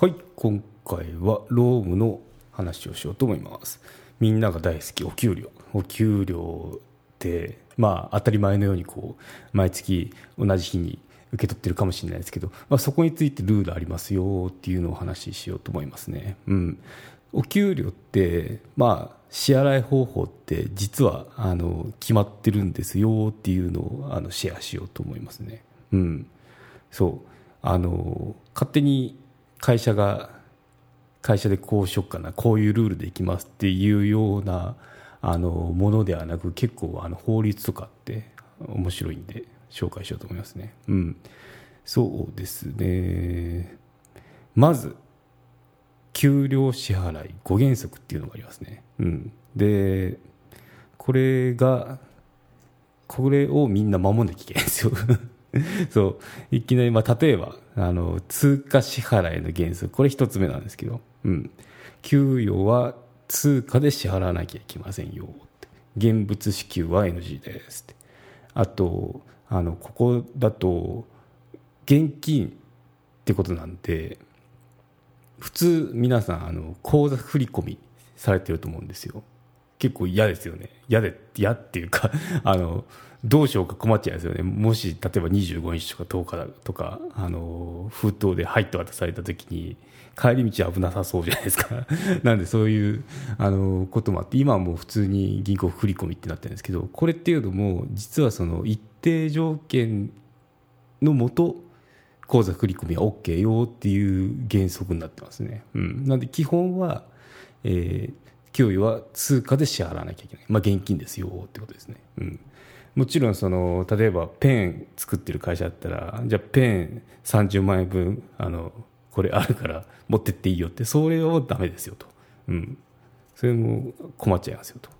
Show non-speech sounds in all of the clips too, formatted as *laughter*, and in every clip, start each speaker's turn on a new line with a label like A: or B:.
A: はい今回はロームの話をしようと思います。みんなが大好きお給料。お給料ってまあ当たり前のようにこう毎月同じ日に受け取ってるかもしれないですけど、まあ、そこについてルールありますよっていうのをお話ししようと思いますね。うん。お給料ってまあ支払い方法って実はあの決まってるんですよっていうのをあのシェアしようと思いますね。うん。そう。あの勝手に会社が会社でこうしよっかなこういうルールでいきますっていうようなあのものではなく結構あの法律とかって面白いんで紹介しようと思いますね。うん、そうですねまず給料支払い5原則っていうのがありますね。うん、でこれがこれをみんな守んなきゃいけないんですよ。*laughs* そう。いきなり、まあ、例えばあの通貨支払いの原則。これ一つ目なんですけど、うん、給与は通貨で支払わなきゃいけませんよ現物支給は NG ですって。あとあのここだと現金ってことなんで普通皆さんあの口座振り込みされてると思うんですよ。結構嫌ですよね。嫌で嫌っていうか *laughs* あのどうしようか困っちゃいますよね。もし例えば25日とか10日とかあの封筒で入って渡された時に帰り道危なさそうじゃないですか。*laughs* なんでそういうあのこともあって今はもう普通に銀行振り込みってなってるんですけどこれっていうのも実はその一定条件のもと口座振り込みは OK よっていう原則になってますね、うん、なんで基本は、えー、給与は通貨で支払わなきゃいけない、まあ、現金ですよってことですね、うん。もちろんその例えばペン作ってる会社だったらじゃあペン30万円分あのこれあるから持ってっていいよってそれはダメですよと、うん、それも困っちゃいますよと。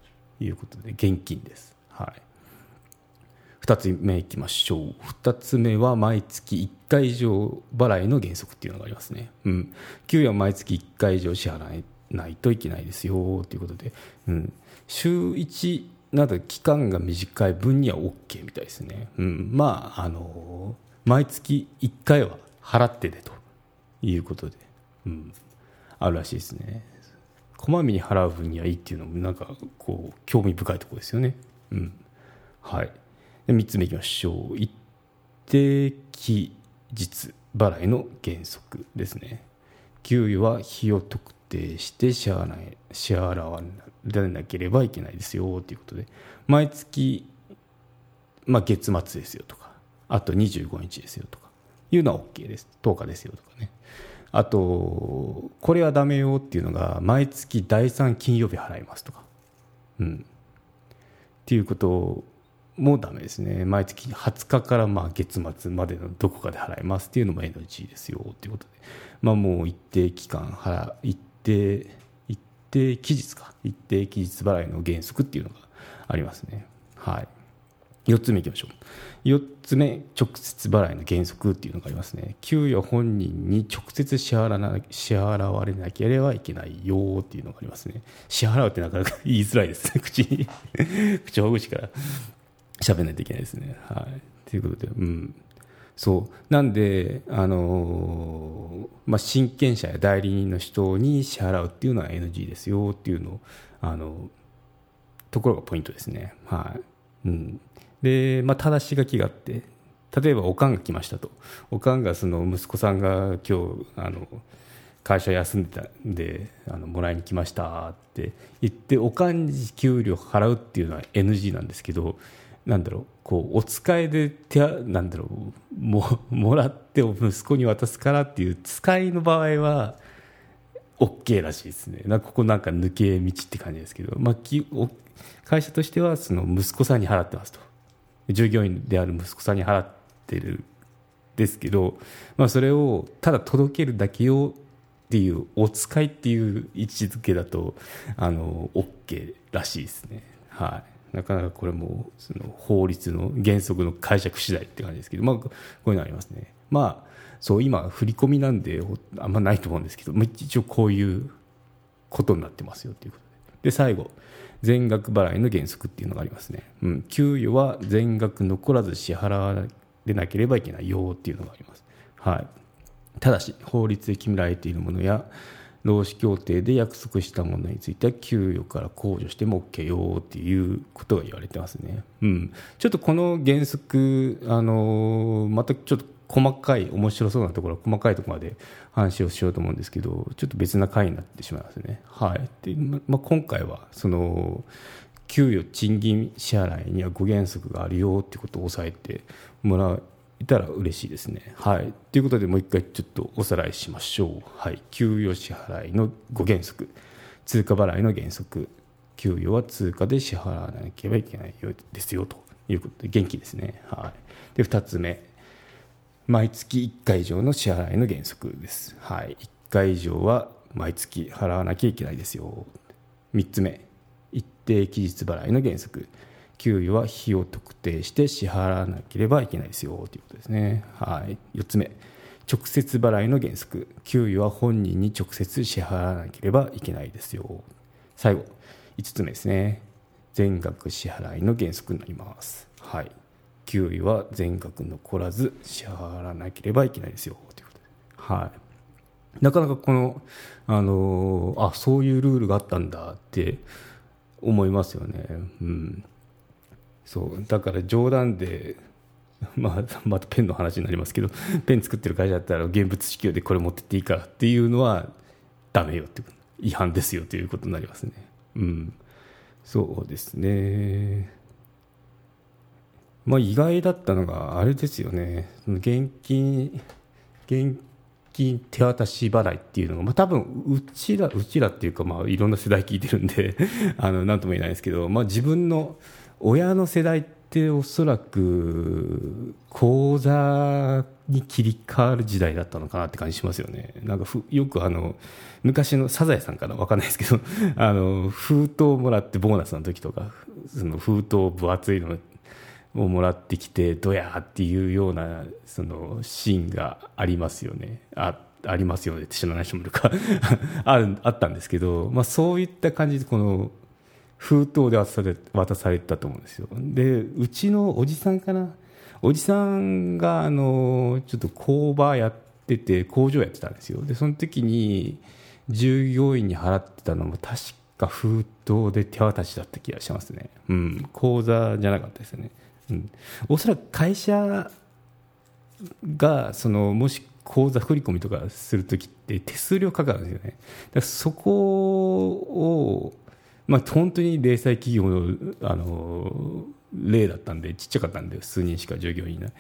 A: いうことで現金です、はい、2つ目いきましょう。2つ目は毎月1回以上払いの原則っていうのがありますね、うん、給与は毎月1回以上支払ないといけないですよということで、うん、週1など期間が短い分には OK みたいですね、うん、まああの毎月1回は払ってねということで、うん、あるらしいですね。こまめに払う分にはいいっていうのもなんかこう興味深いところですよね、うん、はい。で3つ目いきましょう。一定期日払いの原則ですね。給与は費用特定して支払い支払わなければいけないですよということで。毎月、まあ、月末ですよとかあと25日ですよとかいうのは OK です。10日ですよとかね。あとこれはダメよっていうのが毎月第3金曜日払いますとか。うん。っていうこともダメですね。毎月20日からまあ月末までのどこかで払いますっていうのも NG ですよっていうことで。まあもう一定期間払一定一定期日か。一定期日払いの原則っていうのがありますね。はい。4つ目いきましょう。4つ目直接払いの原則っていうのがありますね。給与本人に直接支払な支払われなければいけないよっていうのがありますね。支払うってなかなか言いづらいですね。口に。口ほぐしから。喋らないといけないですね。はい。ということでうん。そう。なんで、あのまあ、親権者や代理人の人に支払うっていうのは NG ですよっていうのを、あのところがポイントですね。はい。うん、で、まあ、正し書きがあって例えばおかんが来ましたと。おかんがその息子さんが今日あの会社休んでたんであのもらいに来ましたって言っておかんに給料払うっていうのは NG なんですけどなんだろうこうお使いで手なんだろうももらって息子に渡すからっていう使いの場合は OK らしいですね。なここなんか抜け道って感じですけど、まあ、き会社としてはその息子さんに払ってますと。従業員である息子さんに払ってるですけど、まあ、それをただ届けるだけをっていうお使いっていう位置づけだとあの OK らしいですね。はい。なかなかこれもその法律の原則の解釈次第って感じですけど、まあ、こういうのありますね。まあ、そう今、振り込みなんであんまないと思うんですけど、一応こういうことになってますよということで。で、最後、全額払いの原則っていうのがありますね。うん、給与は全額残らず支払われなければいけないよっていうのがあります。はい。ただし法律で決められているものや労使協定で約束したものについては給与から控除しても OK よっていうことが言われてますね。うん、ちょっとこの原則、あのまたちょっと細かい、面白そうなところ、細かいところまで話をしようと思うんですけど、ちょっと別な回になってしまいますね。はい。で、まあ、今回は、その、給与、賃金支払いには5原則があるよっていうことを押さえてもらうえたら嬉しいですね。はい。ということで、もう一回ちょっとおさらいしましょう。はい。給与支払いの5原則。通貨払いの原則。給与は通貨で支払わなければいけないようですよということで、元気ですね。はい。で、2つ目。毎月1回以上の支払いの原則です。はい、1回以上は毎月払わなきゃいけないですよ。3つ目、一定期日払いの原則。給与は日を特定して支払わなければいけないですよということですね。はい、4つ目、直接払いの原則。給与は本人に直接支払わなければいけないですよ。最後、5つ目ですね。全額支払いの原則になります。はい。給与は全額残らず支払わなければいけないですよということで、はい、なかなかこの、あのあそういうルールがあったんだって思いますよね。うん、そうだから冗談で *laughs* まあ、またペンの話になりますけど *laughs* ペン作ってる会社だったら現物支給でこれ持ってっていいからっていうのはダメよって違反ですよということになりますね。うん、そうですね。まあ、意外だったのが、あれですよね、現金、現金手渡し払いっていうのが、まあ、多分うちら、うちらっていうか、まあ、いろんな世代聞いてるんで *laughs* あの、なんとも言えないですけど、まあ、自分の親の世代っておそらく、口座に切り替わる時代だったのかなって感じしますよね。なんかふ、よくあの、昔のサザエさんかなわかんないですけど、*laughs* あの、封筒をもらってボーナスの時とか、その封筒分厚いのをもらってきてどやっていうようなそのシーンがありますよねあありますよねって知らない人もいるか *laughs* ああったんですけど、まあ、そういった感じでこの封筒で渡され渡されたと思うんですよ。でうちのおじさんかな？おじさんがあのちょっと工場やってて工場やってたんですよ。でその時に従業員に払ってたのも確か封筒で手渡しだった気がしますね。うん。口座じゃなかったですよね。うん、おそらく会社がそのもし口座振り込みとかするときって手数料かかるんですよね。だからそこを、まあ、本当に零細企業のあの例だったんでちっちゃかったんで数人しか従業員いない。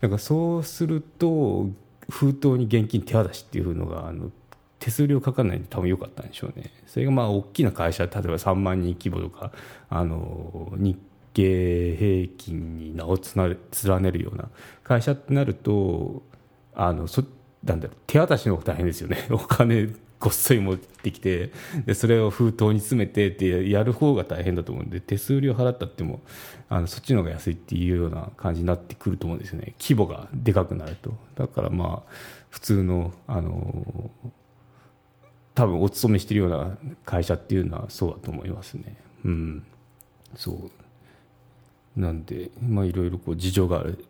A: だからそうすると封筒に現金手渡しっていうのがあの手数料かからないんで多分良かったんでしょうね。それがまあ大きな会社例えば3万人規模とかあの日経平均に名を連ねるような会社ってなるとあのそなんだろう手渡しの方が大変ですよね。*laughs* お金ごっそり持ってきてでそれを封筒に詰めてってやる方が大変だと思うんで手数料払ったってもあのそっちの方が安いっていうような感じになってくると思うんですよね。規模がでかくなると。だからまあ普通のあの多分お勤めしてるような会社っていうのはそうだと思いますね。うん。そう。なんで、まあ、いろいろこう事情がある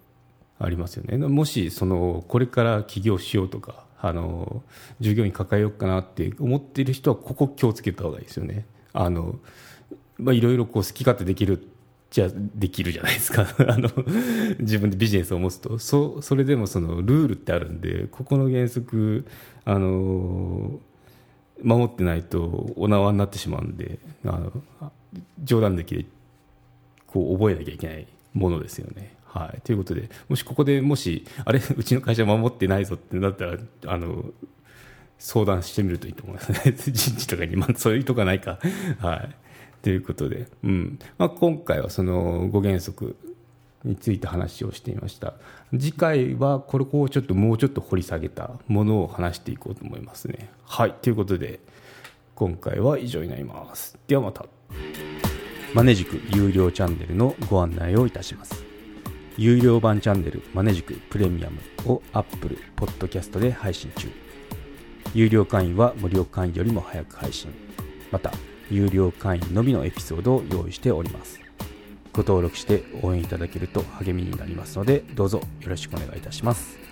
A: ありますよね。もしそのこれから起業しようとかあの従業員抱えようかなって思っている人はここ気をつけた方がいいですよね。あのまあ、いろいろこう好き勝手できるじゃできるじゃないですか *laughs* あの自分でビジネスを持つとそそれでもそのルールってあるんでここの原則あの守ってないとお縄になってしまうんであの冗談できでこう覚えなきゃいけないものですよね。はい、ということで、もしここでもし、あれ、*laughs* うちの会社守ってないぞってなったら、あの相談してみるといいと思いますね、*laughs* 人事とかに、まあ、そういうとこはないか。*laughs* はい、ということで、うんまあ、今回はその5原則について話をしてみました。次回はこれをちょっともうちょっと掘り下げたものを話していこうと思いますね。はい、ということで、今回は以上になります。ではまた。マネジク有料チャンネルのご案内をいたします。有料版チャンネルマネジクプレミアムを Apple Podcast で配信中。有料会員は無料会員よりも早く配信。また、有料会員のみのエピソードを用意しております。ご登録して応援いただけると励みになりますので、どうぞよろしくお願いいたします。